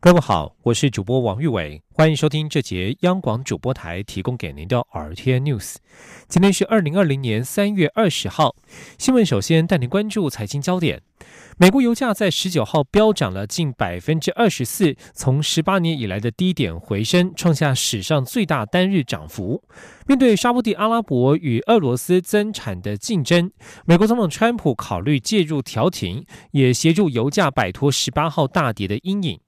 各位好，我是主播王玉伟，欢迎收听这节央广主播台提供给您的 R T N News。今天是二零二零年三月二十号，新闻首先带您关注财经焦点。美国油价在十九号飙涨了近百分之二十四，从十八年以来的低点回升，创下史上最大单日涨幅。面对沙地阿拉伯与俄罗斯增产的竞争，美国总统川普考虑介入调停，也协助油价摆脱十八号大跌的阴影。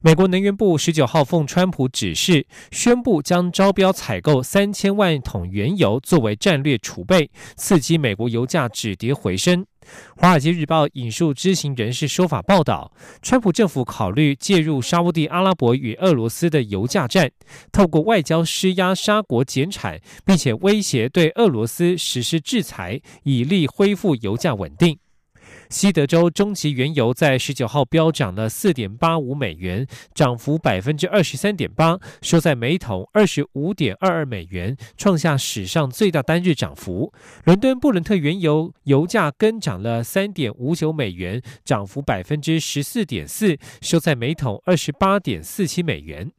美国能源部十九号奉川普指示，宣布将招标采购三千万桶原油作为战略储备，刺激美国油价止跌回升。华尔街日报引述知情人士说法报道，川普政府考虑介入沙地阿拉伯与俄罗斯的油价战，透过外交施压沙国减产，并且威胁对俄罗斯实施制裁，以利恢复油价稳定。西德州中级原油在十九号飙涨了四点八五美元，涨幅百分之二十三点八，收在每桶二十五点二二美元，创下史上最大单日涨幅。伦敦布伦特原油油价跟涨了三点五九美元，涨幅百分之十四点四，收在每桶二十八点四七美元。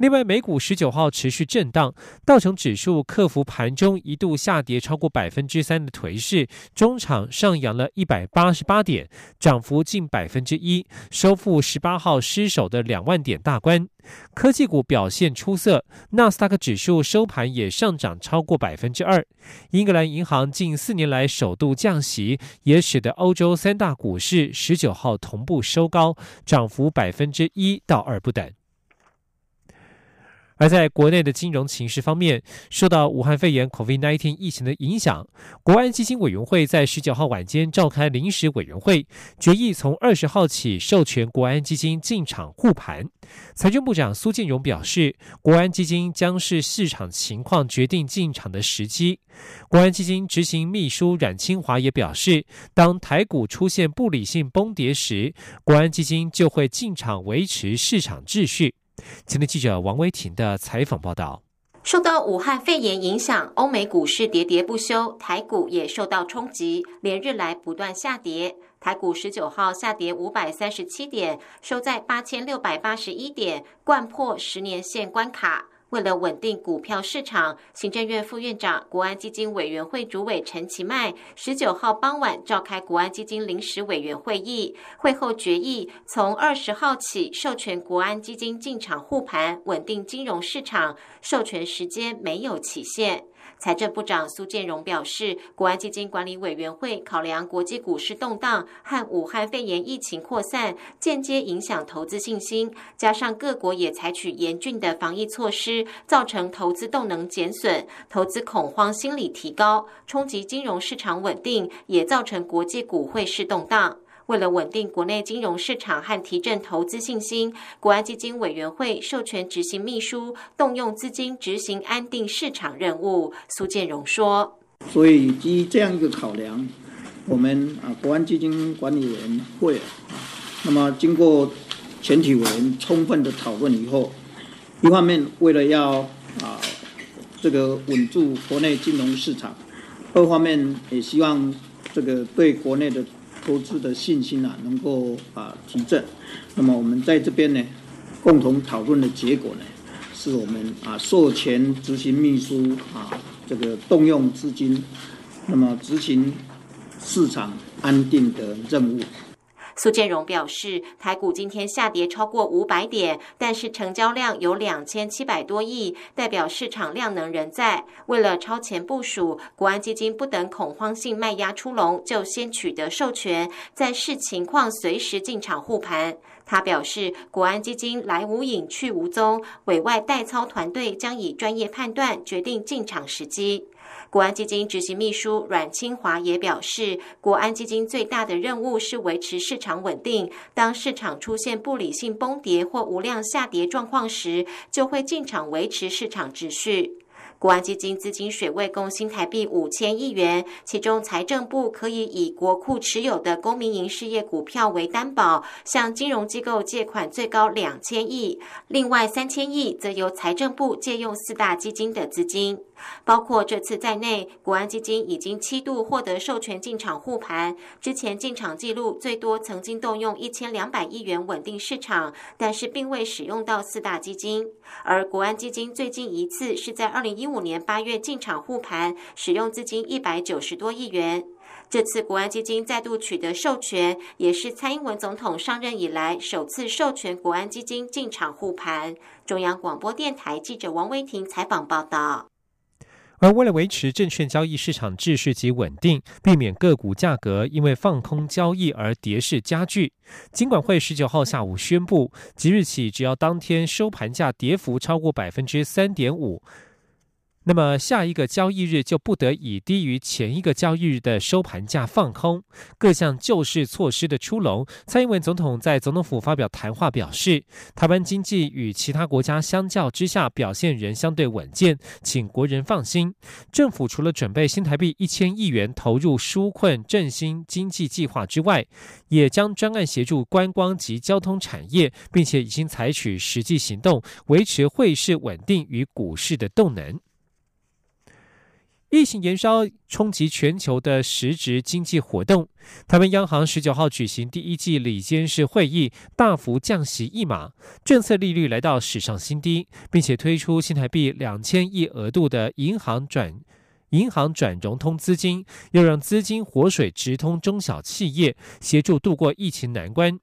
另外，美股十九号持续震荡，道琼指数克服盘中一度下跌超过百分之三的颓势，中场上扬了一百八十八点，涨幅近百分之一，收复十八号失守的两万点大关。科技股表现出色，纳斯达克指数收盘也上涨超过百分之二。英格兰银行近四年来首度降息，也使得欧洲三大股市十九号同步收高，涨幅百分之一到二不等。而在国内的金融形势方面，受到武汉肺炎 （COVID-19） 疫情的影响，国安基金委员会在十九号晚间召开临时委员会，决议从二十号起授权国安基金进场护盘。财政部长苏建荣表示，国安基金将是市场情况决定进场的时机。国安基金执行秘书冉清华也表示，当台股出现不理性崩跌时，国安基金就会进场维持市场秩序。前天记者王威婷的采访报道：受到武汉肺炎影响，欧美股市喋喋不休，台股也受到冲击，连日来不断下跌。台股十九号下跌五百三十七点，收在八千六百八十一点，贯破十年线关卡。为了稳定股票市场，行政院副院长、国安基金委员会主委陈其迈十九号傍晚召开国安基金临时委员会议，会后决议从二十号起授权国安基金进场护盘，稳定金融市场，授权时间没有期限。财政部长苏建荣表示，国安基金管理委员会考量国际股市动荡和武汉肺炎疫情扩散间接影响投资信心，加上各国也采取严峻的防疫措施，造成投资动能减损，投资恐慌心理提高，冲击金融市场稳定，也造成国际股汇市动荡。为了稳定国内金融市场和提振投资信心，国安基金委员会授权执行秘书动用资金执行安定市场任务。苏建荣说：“所以基于这样一个考量，我们啊国安基金管理委员会啊，那么经过全体委员充分的讨论以后，一方面为了要啊这个稳住国内金融市场，二方面也希望这个对国内的。”投资的信心啊，能够啊提振。那么我们在这边呢，共同讨论的结果呢，是我们啊授权执行秘书啊这个动用资金，那么执行市场安定的任务。苏建荣表示，台股今天下跌超过五百点，但是成交量有两千七百多亿，代表市场量能仍在。为了超前部署，国安基金不等恐慌性卖压出笼，就先取得授权，在视情况随时进场护盘。他表示，国安基金来无影去无踪，委外代操团队将以专业判断决定进场时机。国安基金执行秘书阮清华也表示，国安基金最大的任务是维持市场稳定。当市场出现不理性崩跌或无量下跌状况时，就会进场维持市场秩序。国安基金资金水位共新台币五千亿元，其中财政部可以以国库持有的公民营事业股票为担保，向金融机构借款最高两千亿，另外三千亿则由财政部借用四大基金的资金。包括这次在内，国安基金已经七度获得授权进场护盘。之前进场记录最多曾经动用一千两百亿元稳定市场，但是并未使用到四大基金。而国安基金最近一次是在二零一五年八月进场护盘，使用资金一百九十多亿元。这次国安基金再度取得授权，也是蔡英文总统上任以来首次授权国安基金进场护盘。中央广播电台记者王威婷采访报道。而为了维持证券交易市场秩序及稳定，避免个股价格因为放空交易而跌势加剧，金管会十九号下午宣布，即日起，只要当天收盘价跌幅超过百分之三点五。那么下一个交易日就不得以低于前一个交易日的收盘价放空。各项救市措施的出笼，蔡英文总统在总统府发表谈话表示，台湾经济与其他国家相较之下表现仍相对稳健，请国人放心。政府除了准备新台币一千亿元投入纾困振兴经济计划之外，也将专案协助观光及交通产业，并且已经采取实际行动，维持汇市稳定与股市的动能。疫情延烧冲击全球的实质经济活动。台湾央行十九号举行第一季理监事会议，大幅降息一码，政策利率来到史上新低，并且推出新台币两千亿额度的银行转银行转融通资金，要让资金活水直通中小企业，协助度过疫情难关。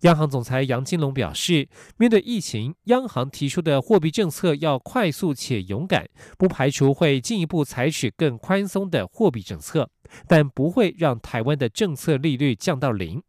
央行总裁杨金龙表示，面对疫情，央行提出的货币政策要快速且勇敢，不排除会进一步采取更宽松的货币政策，但不会让台湾的政策利率降到零。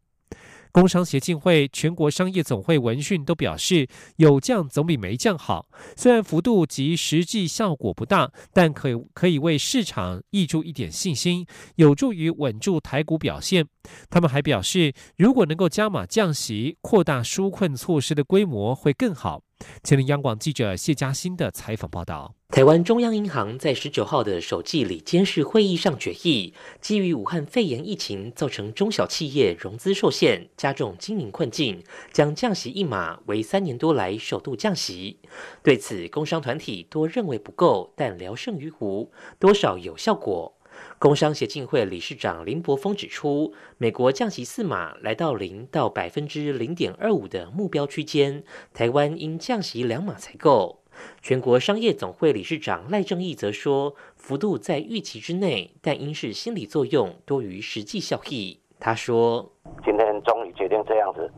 工商协进会、全国商业总会闻讯都表示，有降总比没降好。虽然幅度及实际效果不大，但可以可以为市场溢出一点信心，有助于稳住台股表现。他们还表示，如果能够加码降息，扩大纾困措施的规模会更好。前林央广记者谢嘉欣的采访报道：台湾中央银行在十九号的首季里监事会议上决议，基于武汉肺炎疫情造成中小企业融资受限，加重经营困境，将降息一码为三年多来首度降息。对此，工商团体多认为不够，但聊胜于无，多少有效果。工商协进会理事长林柏峰指出，美国降息四码来到零到百分之零点二五的目标区间，台湾应降息两码才够。全国商业总会理事长赖正义则说，幅度在预期之内，但应是心理作用多于实际效益。他说：“今天终于决定这样子，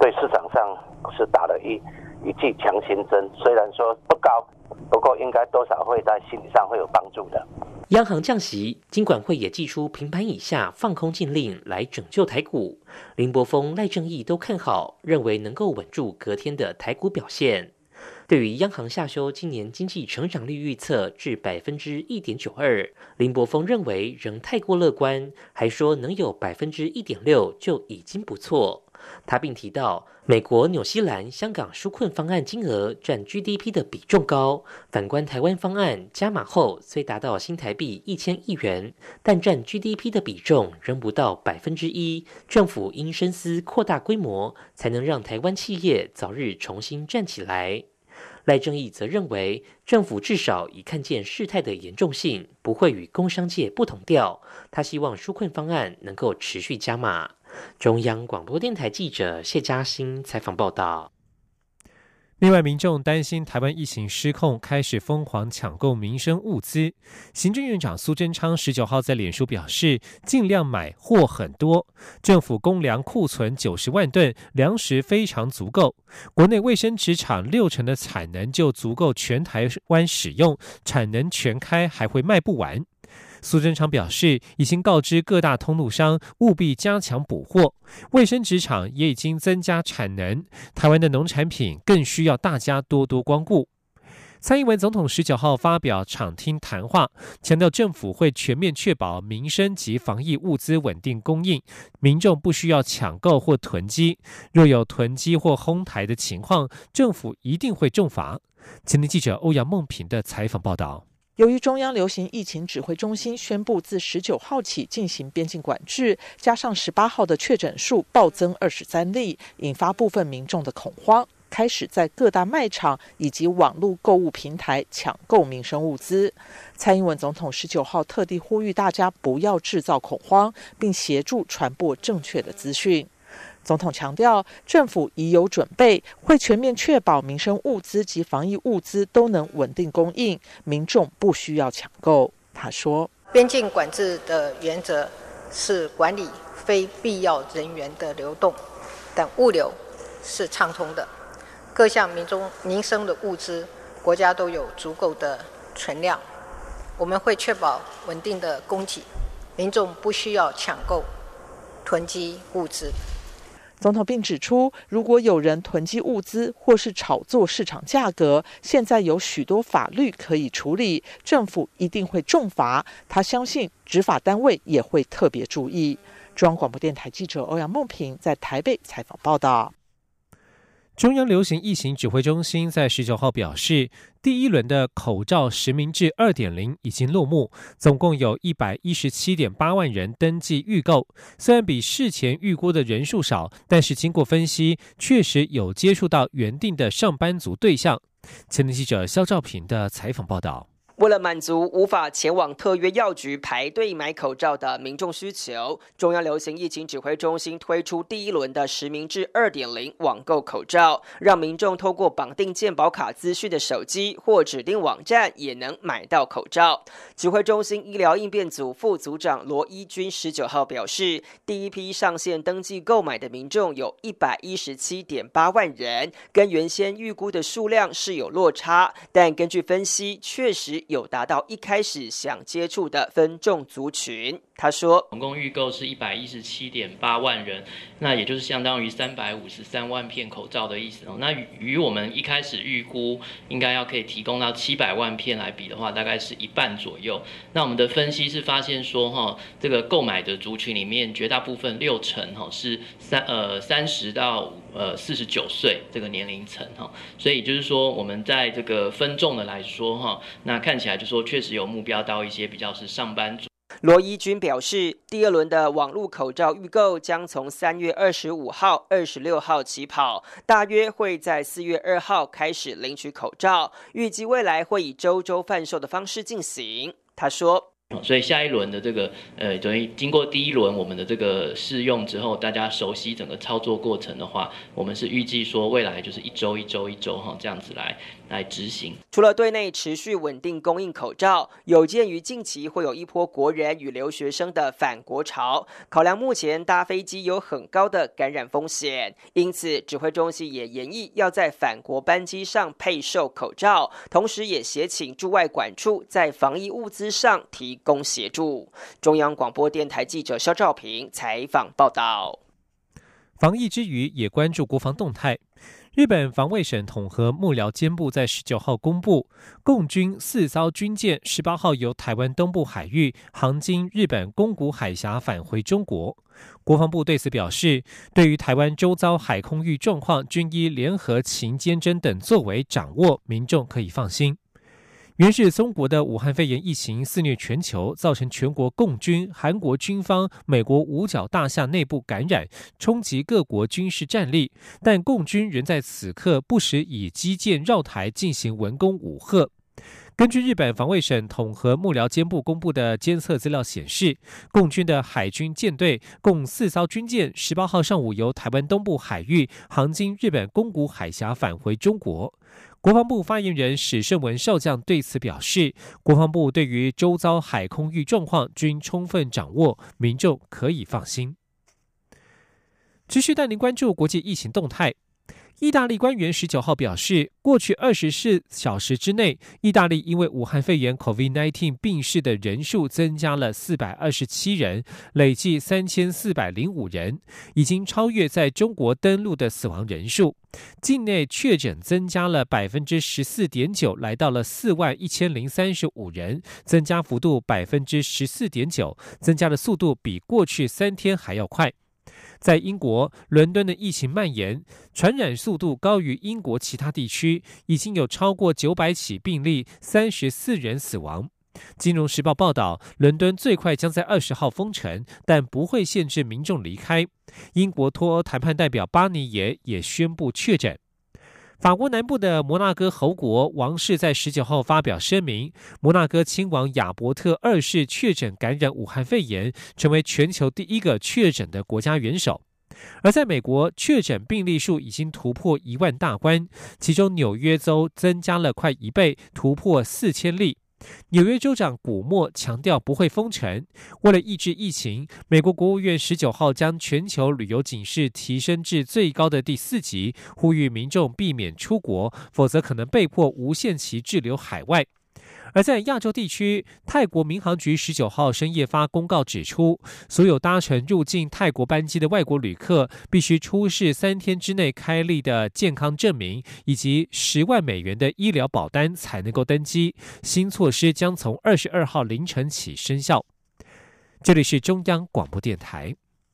对市场上是打了一一剂强心针，虽然说不高。”不过，应该多少会在心理上会有帮助的。央行降息，金管会也寄出平盘以下放空禁令来拯救台股。林柏峰、赖正义都看好，认为能够稳住隔天的台股表现。对于央行下修今年经济成长率预测至百分之一点九二，林柏峰认为仍太过乐观，还说能有百分之一点六就已经不错。他并提到，美国、纽西兰、香港纾困方案金额占 GDP 的比重高，反观台湾方案加码后，虽达到新台币一千亿元，但占 GDP 的比重仍不到百分之一。政府应深思扩大规模，才能让台湾企业早日重新站起来。赖正义则认为，政府至少已看见事态的严重性，不会与工商界不同调。他希望纾困方案能够持续加码。中央广播电台记者谢嘉欣采访报道。另外，民众担心台湾疫情失控，开始疯狂抢购民生物资。行政院长苏贞昌十九号在脸书表示，尽量买货很多，政府公粮库存九十万吨，粮食非常足够。国内卫生纸厂六成的产能就足够全台湾使用，产能全开还会卖不完。苏贞昌表示，已经告知各大通路商务必加强补货，卫生纸厂也已经增加产能。台湾的农产品更需要大家多多光顾。蔡英文总统十九号发表场听谈话，强调政府会全面确保民生及防疫物资稳定供应，民众不需要抢购或囤积。若有囤积或哄抬的情况，政府一定会重罚。前天记者欧阳梦平的采访报道。由于中央流行疫情指挥中心宣布自十九号起进行边境管制，加上十八号的确诊数暴增二十三例，引发部分民众的恐慌，开始在各大卖场以及网络购物平台抢购民生物资。蔡英文总统十九号特地呼吁大家不要制造恐慌，并协助传播正确的资讯。总统强调，政府已有准备，会全面确保民生物资及防疫物资都能稳定供应，民众不需要抢购。他说：“边境管制的原则是管理非必要人员的流动，但物流是畅通的。各项民众民生的物资，国家都有足够的存量，我们会确保稳定的供给，民众不需要抢购、囤积物资。”总统并指出，如果有人囤积物资或是炒作市场价格，现在有许多法律可以处理，政府一定会重罚。他相信执法单位也会特别注意。中央广播电台记者欧阳梦平在台北采访报道。中央流行疫情指挥中心在十九号表示，第一轮的口罩实名制二点零已经落幕，总共有一百一十七点八万人登记预购。虽然比事前预估的人数少，但是经过分析，确实有接触到原定的上班族对象。前天记者肖兆平的采访报道。为了满足无法前往特约药局排队买口罩的民众需求，中央流行疫情指挥中心推出第一轮的实名制二点零网购口罩，让民众透过绑定健保卡资讯的手机或指定网站也能买到口罩。指挥中心医疗应变组副组长罗一军十九号表示，第一批上线登记购买的民众有一百一十七点八万人，跟原先预估的数量是有落差，但根据分析，确实。有达到一开始想接触的分众族群。他说，总共预购是一百一十七点八万人，那也就是相当于三百五十三万片口罩的意思哦。那与我们一开始预估应该要可以提供到七百万片来比的话，大概是一半左右。那我们的分析是发现说，哈，这个购买的族群里面，绝大部分六成哈是三呃三十到呃四十九岁这个年龄层哈，所以就是说我们在这个分众的来说哈，那看起来就说确实有目标到一些比较是上班族。罗伊军表示，第二轮的网络口罩预购将从三月二十五号、二十六号起跑，大约会在四月二号开始领取口罩，预计未来会以周周贩售的方式进行。他说。所以下一轮的这个呃，等于经过第一轮我们的这个试用之后，大家熟悉整个操作过程的话，我们是预计说未来就是一周一周一周哈这样子来来执行。除了对内持续稳定供应口罩，有鉴于近期会有一波国人与留学生的返国潮，考量目前搭飞机有很高的感染风险，因此指挥中心也研议要在返国班机上配售口罩，同时也协请驻外管处在防疫物资上提。供协助。中央广播电台记者肖照平采访报道。防疫之余，也关注国防动态。日本防卫省统合幕僚监部在十九号公布，共军四艘军舰十八号由台湾东部海域航经日本宫古海峡返回中国。国防部对此表示，对于台湾周遭海空域状况，均依联合勤监侦等作为掌握，民众可以放心。原是中国的武汉肺炎疫情肆虐全球，造成全国共军、韩国军方、美国五角大厦内部感染，冲击各国军事战力。但共军仍在此刻不时以基建绕台进行文攻武吓。根据日本防卫省统合幕僚监部公布的监测资料显示，共军的海军舰队共四艘军舰，十八号上午由台湾东部海域航经日本宫古海峡返回中国。国防部发言人史胜文少将对此表示，国防部对于周遭海空域状况均充分掌握，民众可以放心。持续带您关注国际疫情动态。意大利官员十九号表示，过去二十四小时之内，意大利因为武汉肺炎 （COVID-19） 病逝的人数增加了四百二十七人，累计三千四百零五人，已经超越在中国登陆的死亡人数。境内确诊增加了百分之十四点九，来到了四万一千零三十五人，增加幅度百分之十四点九，增加的速度比过去三天还要快。在英国伦敦的疫情蔓延，传染速度高于英国其他地区，已经有超过九百起病例，三十四人死亡。金融时报报道，伦敦最快将在二十号封城，但不会限制民众离开。英国脱欧谈判代表巴尼耶也宣布确诊。法国南部的摩纳哥侯国王室在十九号发表声明，摩纳哥亲王亚伯特二世确诊感染武汉肺炎，成为全球第一个确诊的国家元首。而在美国，确诊病例数已经突破一万大关，其中纽约州增加了快一倍，突破四千例。纽约州长古默强调不会封城。为了抑制疫情，美国国务院十九号将全球旅游警示提升至最高的第四级，呼吁民众避免出国，否则可能被迫无限期滞留海外。而在亚洲地区，泰国民航局十九号深夜发公告指出，所有搭乘入境泰国班机的外国旅客必须出示三天之内开立的健康证明以及十万美元的医疗保单才能够登机。新措施将从二十二号凌晨起生效。这里是中央广播电台。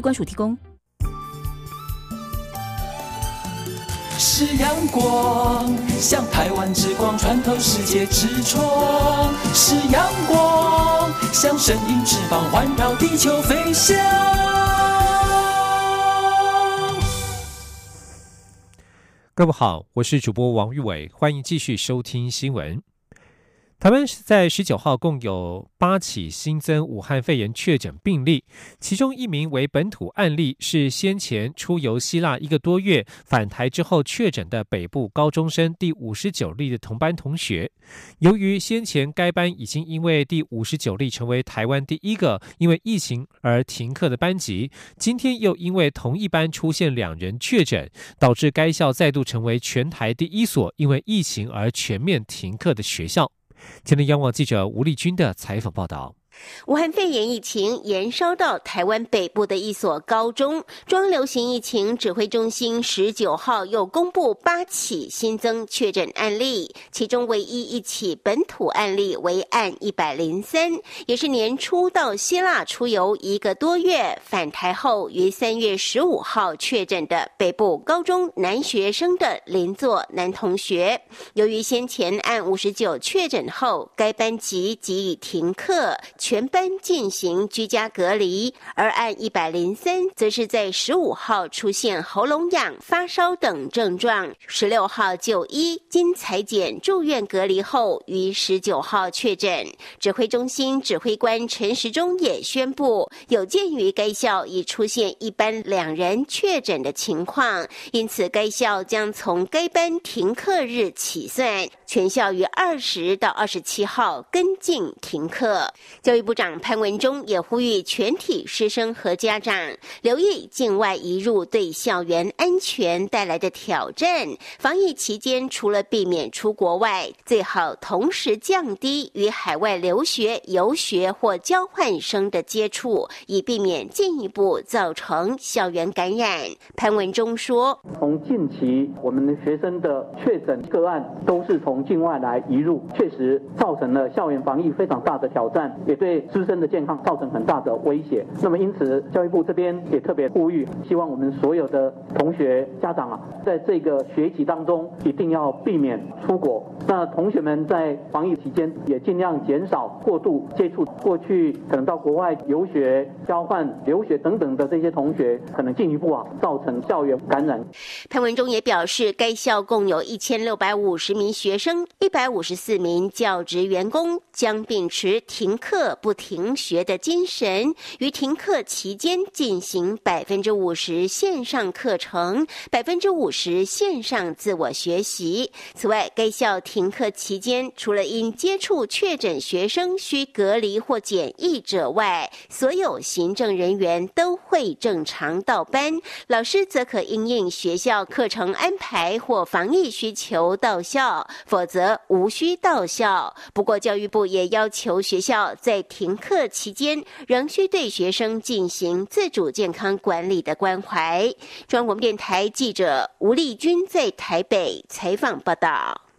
由。关署提供。是阳光，像台湾之光穿透世界之窗；是阳光，像神鹰翅膀环绕地球飞翔。各位好，我是主播王玉伟，欢迎继续收听新闻。台湾是在十九号共有八起新增武汉肺炎确诊病例，其中一名为本土案例，是先前出游希腊一个多月返台之后确诊的北部高中生第五十九例的同班同学。由于先前该班已经因为第五十九例成为台湾第一个因为疫情而停课的班级，今天又因为同一班出现两人确诊，导致该校再度成为全台第一所因为疫情而全面停课的学校。前天，央网记者吴丽君的采访报道。武汉肺炎疫情延烧到台湾北部的一所高中，中央流行疫情指挥中心十九号又公布八起新增确诊案例，其中唯一一起本土案例为案一百零三，也是年初到希腊出游一个多月返台后于三月十五号确诊的北部高中男学生的邻座男同学。由于先前案五十九确诊后，该班级即已停课。全班进行居家隔离，而案一百零三则是在十五号出现喉咙痒、发烧等症状，十六号就医，经裁剪住院隔离后，于十九号确诊。指挥中心指挥官陈时中也宣布，有鉴于该校已出现一班两人确诊的情况，因此该校将从该班停课日起算，全校于二十到二十七号跟进停课。教育部长潘文忠也呼吁全体师生和家长留意境外移入对校园安全带来的挑战。防疫期间，除了避免出国外，最好同时降低与海外留学、游学或交换生的接触，以避免进一步造成校园感染。潘文忠说：“从近期我们的学生的确诊个案都是从境外来移入，确实造成了校园防疫非常大的挑战。”也对师生的健康造成很大的威胁。那么，因此教育部这边也特别呼吁，希望我们所有的同学家长啊，在这个学习当中一定要避免出国。那同学们在防疫期间也尽量减少过度接触。过去可能到国外游学、交换、留学等等的这些同学，可能进一步啊造成校园感染。潘文忠也表示，该校共有一千六百五十名学生，一百五十四名教职员工将秉持停课。不停学的精神，于停课期间进行百分之五十线上课程，百分之五十线上自我学习。此外，该校停课期间，除了因接触确诊学生需隔离或检疫者外，所有行政人员都会正常到班，老师则可因应学校课程安排或防疫需求到校，否则无需到校。不过，教育部也要求学校在停课期间仍需对学生进行自主健康管理的关怀。中央广播电台记者吴丽君在台北采访报道。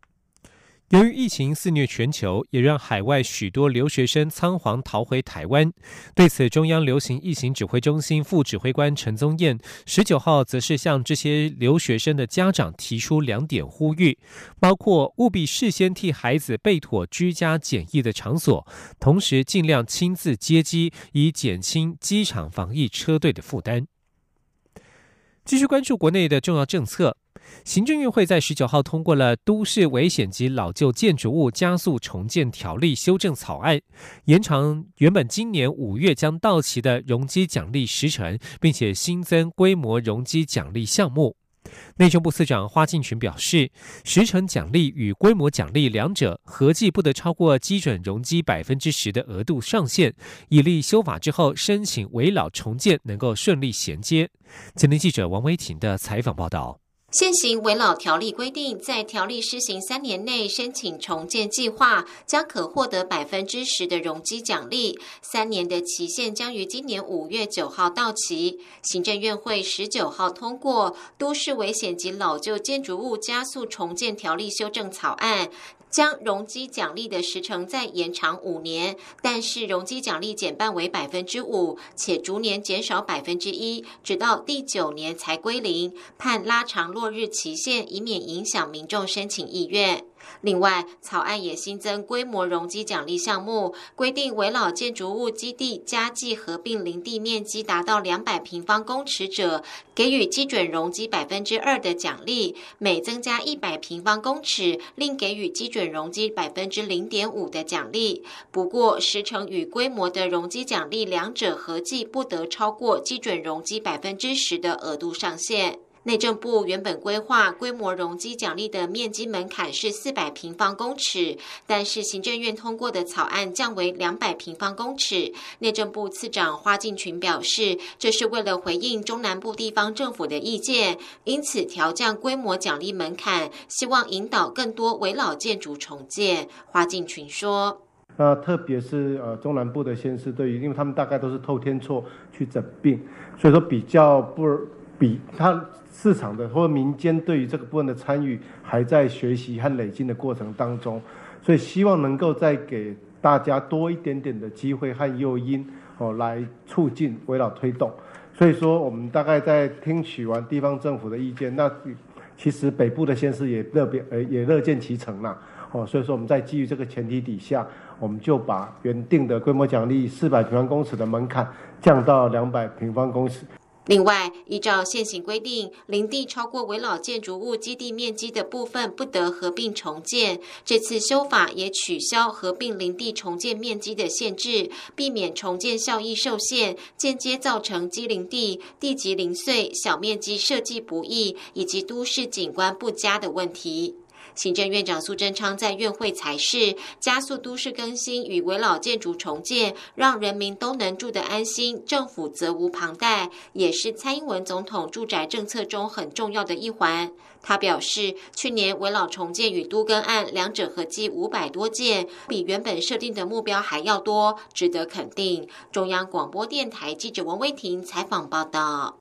由于疫情肆虐全球，也让海外许多留学生仓皇逃回台湾。对此，中央流行疫情指挥中心副指挥官陈宗彦十九号则是向这些留学生的家长提出两点呼吁，包括务必事先替孩子备妥居家检疫的场所，同时尽量亲自接机，以减轻机场防疫车队的负担。继续关注国内的重要政策。行政院会在十九号通过了《都市危险及老旧建筑物加速重建条例》修正草案，延长原本今年五月将到期的容积奖励时程，并且新增规模容积奖励项目。内政部次长花敬群表示，时程奖励与规模奖励两者合计不得超过基准容积百分之十的额度上限，以利修法之后申请围老重建能够顺利衔接。前天记者王维婷的采访报道。现行维老条例规定，在条例施行三年内申请重建计划，将可获得百分之十的容积奖励。三年的期限将于今年五月九号到期。行政院会十九号通过《都市危险及老旧建筑物加速重建条例》修正草案。将容积奖励的时程再延长五年，但是容积奖励减半为百分之五，且逐年减少百分之一，直到第九年才归零。判拉长落日期限，以免影响民众申请意愿。另外，草案也新增规模容积奖励项目，规定围老建筑物基地加计合并林地面积达到两百平方公尺者，给予基准容积百分之二的奖励；每增加一百平方公尺，另给予基准容积百分之零点五的奖励。不过，时程与规模的容积奖励两者合计不得超过基准容积百分之十的额度上限。内政部原本规划规模容积奖励的面积门槛是四百平方公尺，但是行政院通过的草案降为两百平方公尺。内政部次长花敬群表示，这是为了回应中南部地方政府的意见，因此调降规模奖励门槛，希望引导更多围老建筑重建。花敬群说：“那特别是呃中南部的县市，对于因为他们大概都是透天厝去整并，所以说比较不比他。”市场的或民间对于这个部分的参与还在学习和累积的过程当中，所以希望能够再给大家多一点点的机会和诱因哦，来促进围绕推动。所以说，我们大概在听取完地方政府的意见，那其实北部的县市也乐变呃也乐见其成啦哦。所以说，我们在基于这个前提底下，我们就把原定的规模奖励四百平方公尺的门槛降到两百平方公尺。另外，依照现行规定，林地超过围老建筑物基地面积的部分不得合并重建。这次修法也取消合并林地重建面积的限制，避免重建效益受限，间接造成基林地地级零碎、小面积设计不易以及都市景观不佳的问题。行政院长苏贞昌在院会才是加速都市更新与围老建筑重建，让人民都能住得安心，政府责无旁贷，也是蔡英文总统住宅政策中很重要的一环。他表示，去年围老重建与都更案两者合计五百多件，比原本设定的目标还要多，值得肯定。中央广播电台记者王威婷采访报道。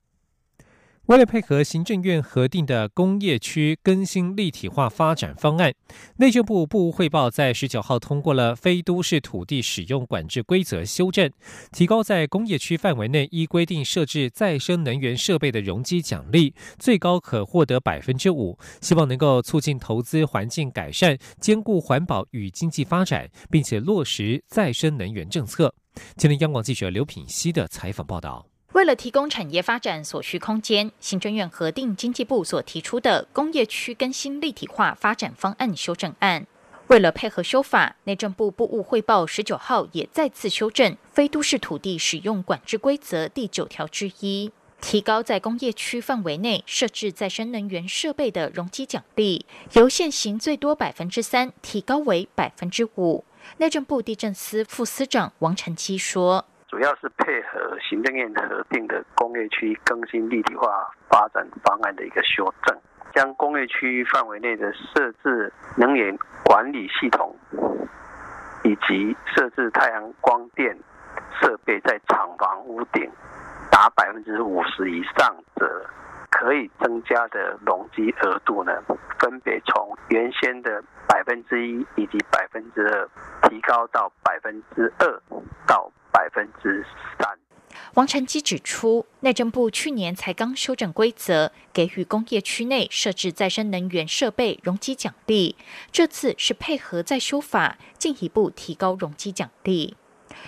为了配合行政院核定的工业区更新立体化发展方案，内政部部务汇报在十九号通过了非都市土地使用管制规则修正，提高在工业区范围内依规定设置再生能源设备的容积奖励，最高可获得百分之五，希望能够促进投资环境改善，兼顾环保与经济发展，并且落实再生能源政策。今天央广记者刘品希的采访报道。为了提供产业发展所需空间，行政院核定经济部所提出的工业区更新立体化发展方案修正案。为了配合修法，内政部部务汇报十九号也再次修正《非都市土地使用管制规则》第九条之一，提高在工业区范围内设置再生能源设备的容积奖励，由现行最多百分之三提高为百分之五。内政部地震司副司长王成基说：“主要是配合行政院核定的工业区更新立体化发展方案的一个修正。”将工业区范围内的设置能源管理系统，以及设置太阳光电设备在厂房屋顶达百分之五十以上者，可以增加的容积额度呢，分别从原先的百分之一以及百分之二，提高到百分之二到百分之三。王晨基指出，内政部去年才刚修正规则，给予工业区内设置再生能源设备容积奖励。这次是配合再修法，进一步提高容积奖励。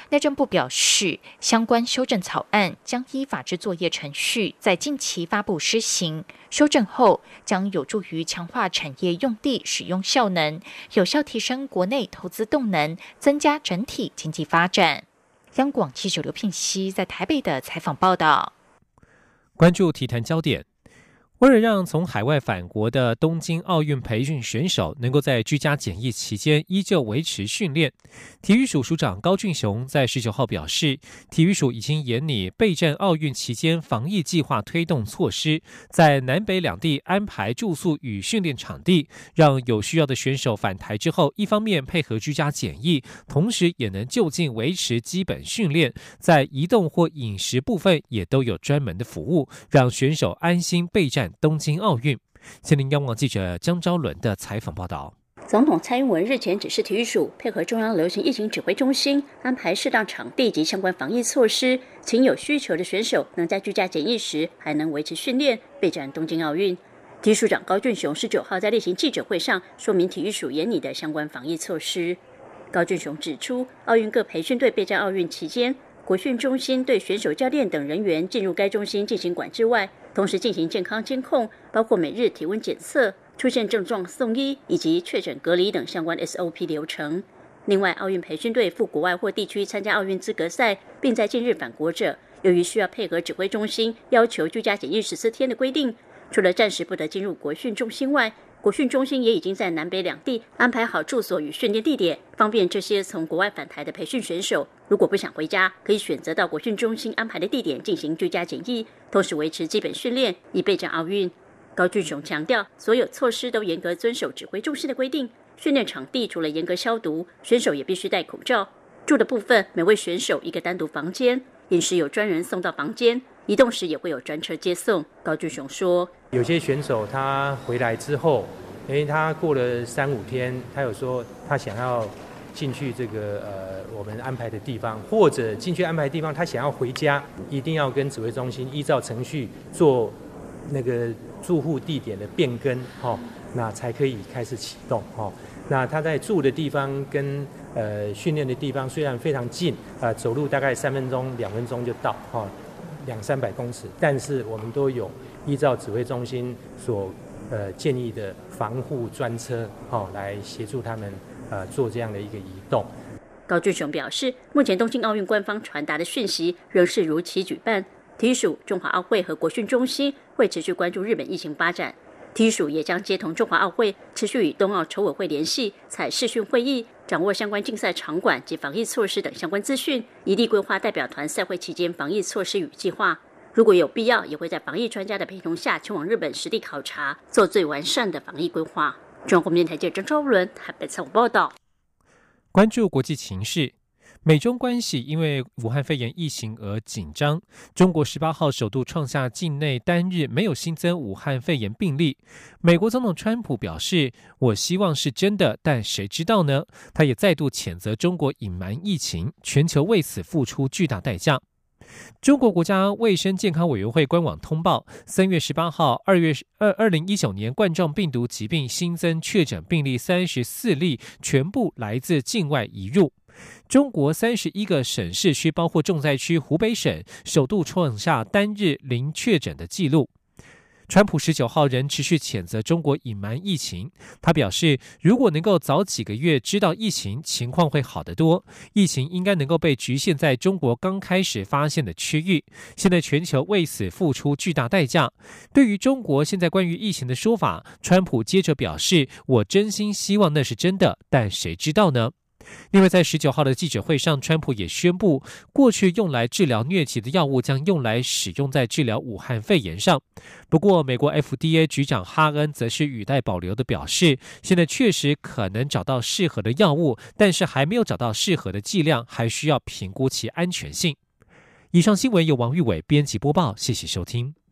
内政部表示，相关修正草案将依法制作业程序，在近期发布施行。修正后，将有助于强化产业用地使用效能，有效提升国内投资动能，增加整体经济发展。央广记者刘聘熙在台北的采访报道，关注体坛焦点。为了让从海外返国的东京奥运培训选手能够在居家检疫期间依旧维持训练，体育署署长高俊雄在十九号表示，体育署已经严拟备战奥运期间防疫计划推动措施，在南北两地安排住宿与训练场地，让有需要的选手返台之后，一方面配合居家检疫，同时也能就近维持基本训练，在移动或饮食部分也都有专门的服务，让选手安心备战。东京奥运，吉林央网记者江昭伦的采访报道。总统蔡英文日前指示体育署配合中央流行疫情指挥中心，安排适当场地及相关防疫措施，请有需求的选手能在居家检疫时还能维持训练，备战东京奥运。体育署长高俊雄十九号在例行记者会上说明体育署严拟的相关防疫措施。高俊雄指出，奥运各培训队备战奥运期间，国训中心对选手、教练等人员进入该中心进行管制外，同时进行健康监控，包括每日体温检测、出现症状送医以及确诊隔离等相关 SOP 流程。另外，奥运培训队赴国外或地区参加奥运资格赛，并在近日返国者，由于需要配合指挥中心要求居家检疫十四天的规定，除了暂时不得进入国训中心外，国训中心也已经在南北两地安排好住所与训练地点，方便这些从国外返台的培训选手，如果不想回家，可以选择到国训中心安排的地点进行居家检疫，同时维持基本训练，以备战奥运。高俊雄强调，所有措施都严格遵守指挥中心的规定。训练场地除了严格消毒，选手也必须戴口罩。住的部分，每位选手一个单独房间，饮食有专人送到房间，移动时也会有专车接送。高俊雄说。有些选手他回来之后，因为他过了三五天，他有说他想要进去这个呃我们安排的地方，或者进去安排地方，他想要回家，一定要跟指挥中心依照程序做那个住户地点的变更，哈，那才可以开始启动，哈。那他在住的地方跟呃训练的地方虽然非常近，啊，走路大概三分钟、两分钟就到，哈，两三百公尺，但是我们都有。依照指挥中心所呃建议的防护专车，好来协助他们呃做这样的一个移动。高俊雄表示，目前东京奥运官方传达的讯息仍是如期举办。体育署、中华奥会和国训中心会持续关注日本疫情发展。体育署也将接同中华奥会持续与冬奥筹委会联系，采视讯会议，掌握相关竞赛场馆及防疫措施等相关资讯，一地规划代表团赛会期间防疫措施与计划。如果有必要，也会在防疫专家的陪同下前往日本实地考察，做最完善的防疫规划。中国电台记者张超伦台北采访报道。关注国际情势，美中关系因为武汉肺炎疫情而紧张。中国十八号首度创下境内单日没有新增武汉肺炎病例。美国总统川普表示：“我希望是真的，但谁知道呢？”他也再度谴责中国隐瞒疫情，全球为此付出巨大代价。中国国家卫生健康委员会官网通报，三月十八号，二月二二零一九年冠状病毒疾病新增确诊病例三十四例，全部来自境外移入。中国三十一个省市区，包括重灾区湖北省，首度创下单日零确诊的记录。川普十九号仍持续谴责中国隐瞒疫情。他表示，如果能够早几个月知道疫情，情况会好得多。疫情应该能够被局限在中国刚开始发现的区域。现在全球为此付出巨大代价。对于中国现在关于疫情的说法，川普接着表示：“我真心希望那是真的，但谁知道呢？”另外，在十九号的记者会上，川普也宣布，过去用来治疗疟疾的药物将用来使用在治疗武汉肺炎上。不过，美国 FDA 局长哈恩则是语带保留的表示，现在确实可能找到适合的药物，但是还没有找到适合的剂量，还需要评估其安全性。以上新闻由王玉伟编辑播报，谢谢收听。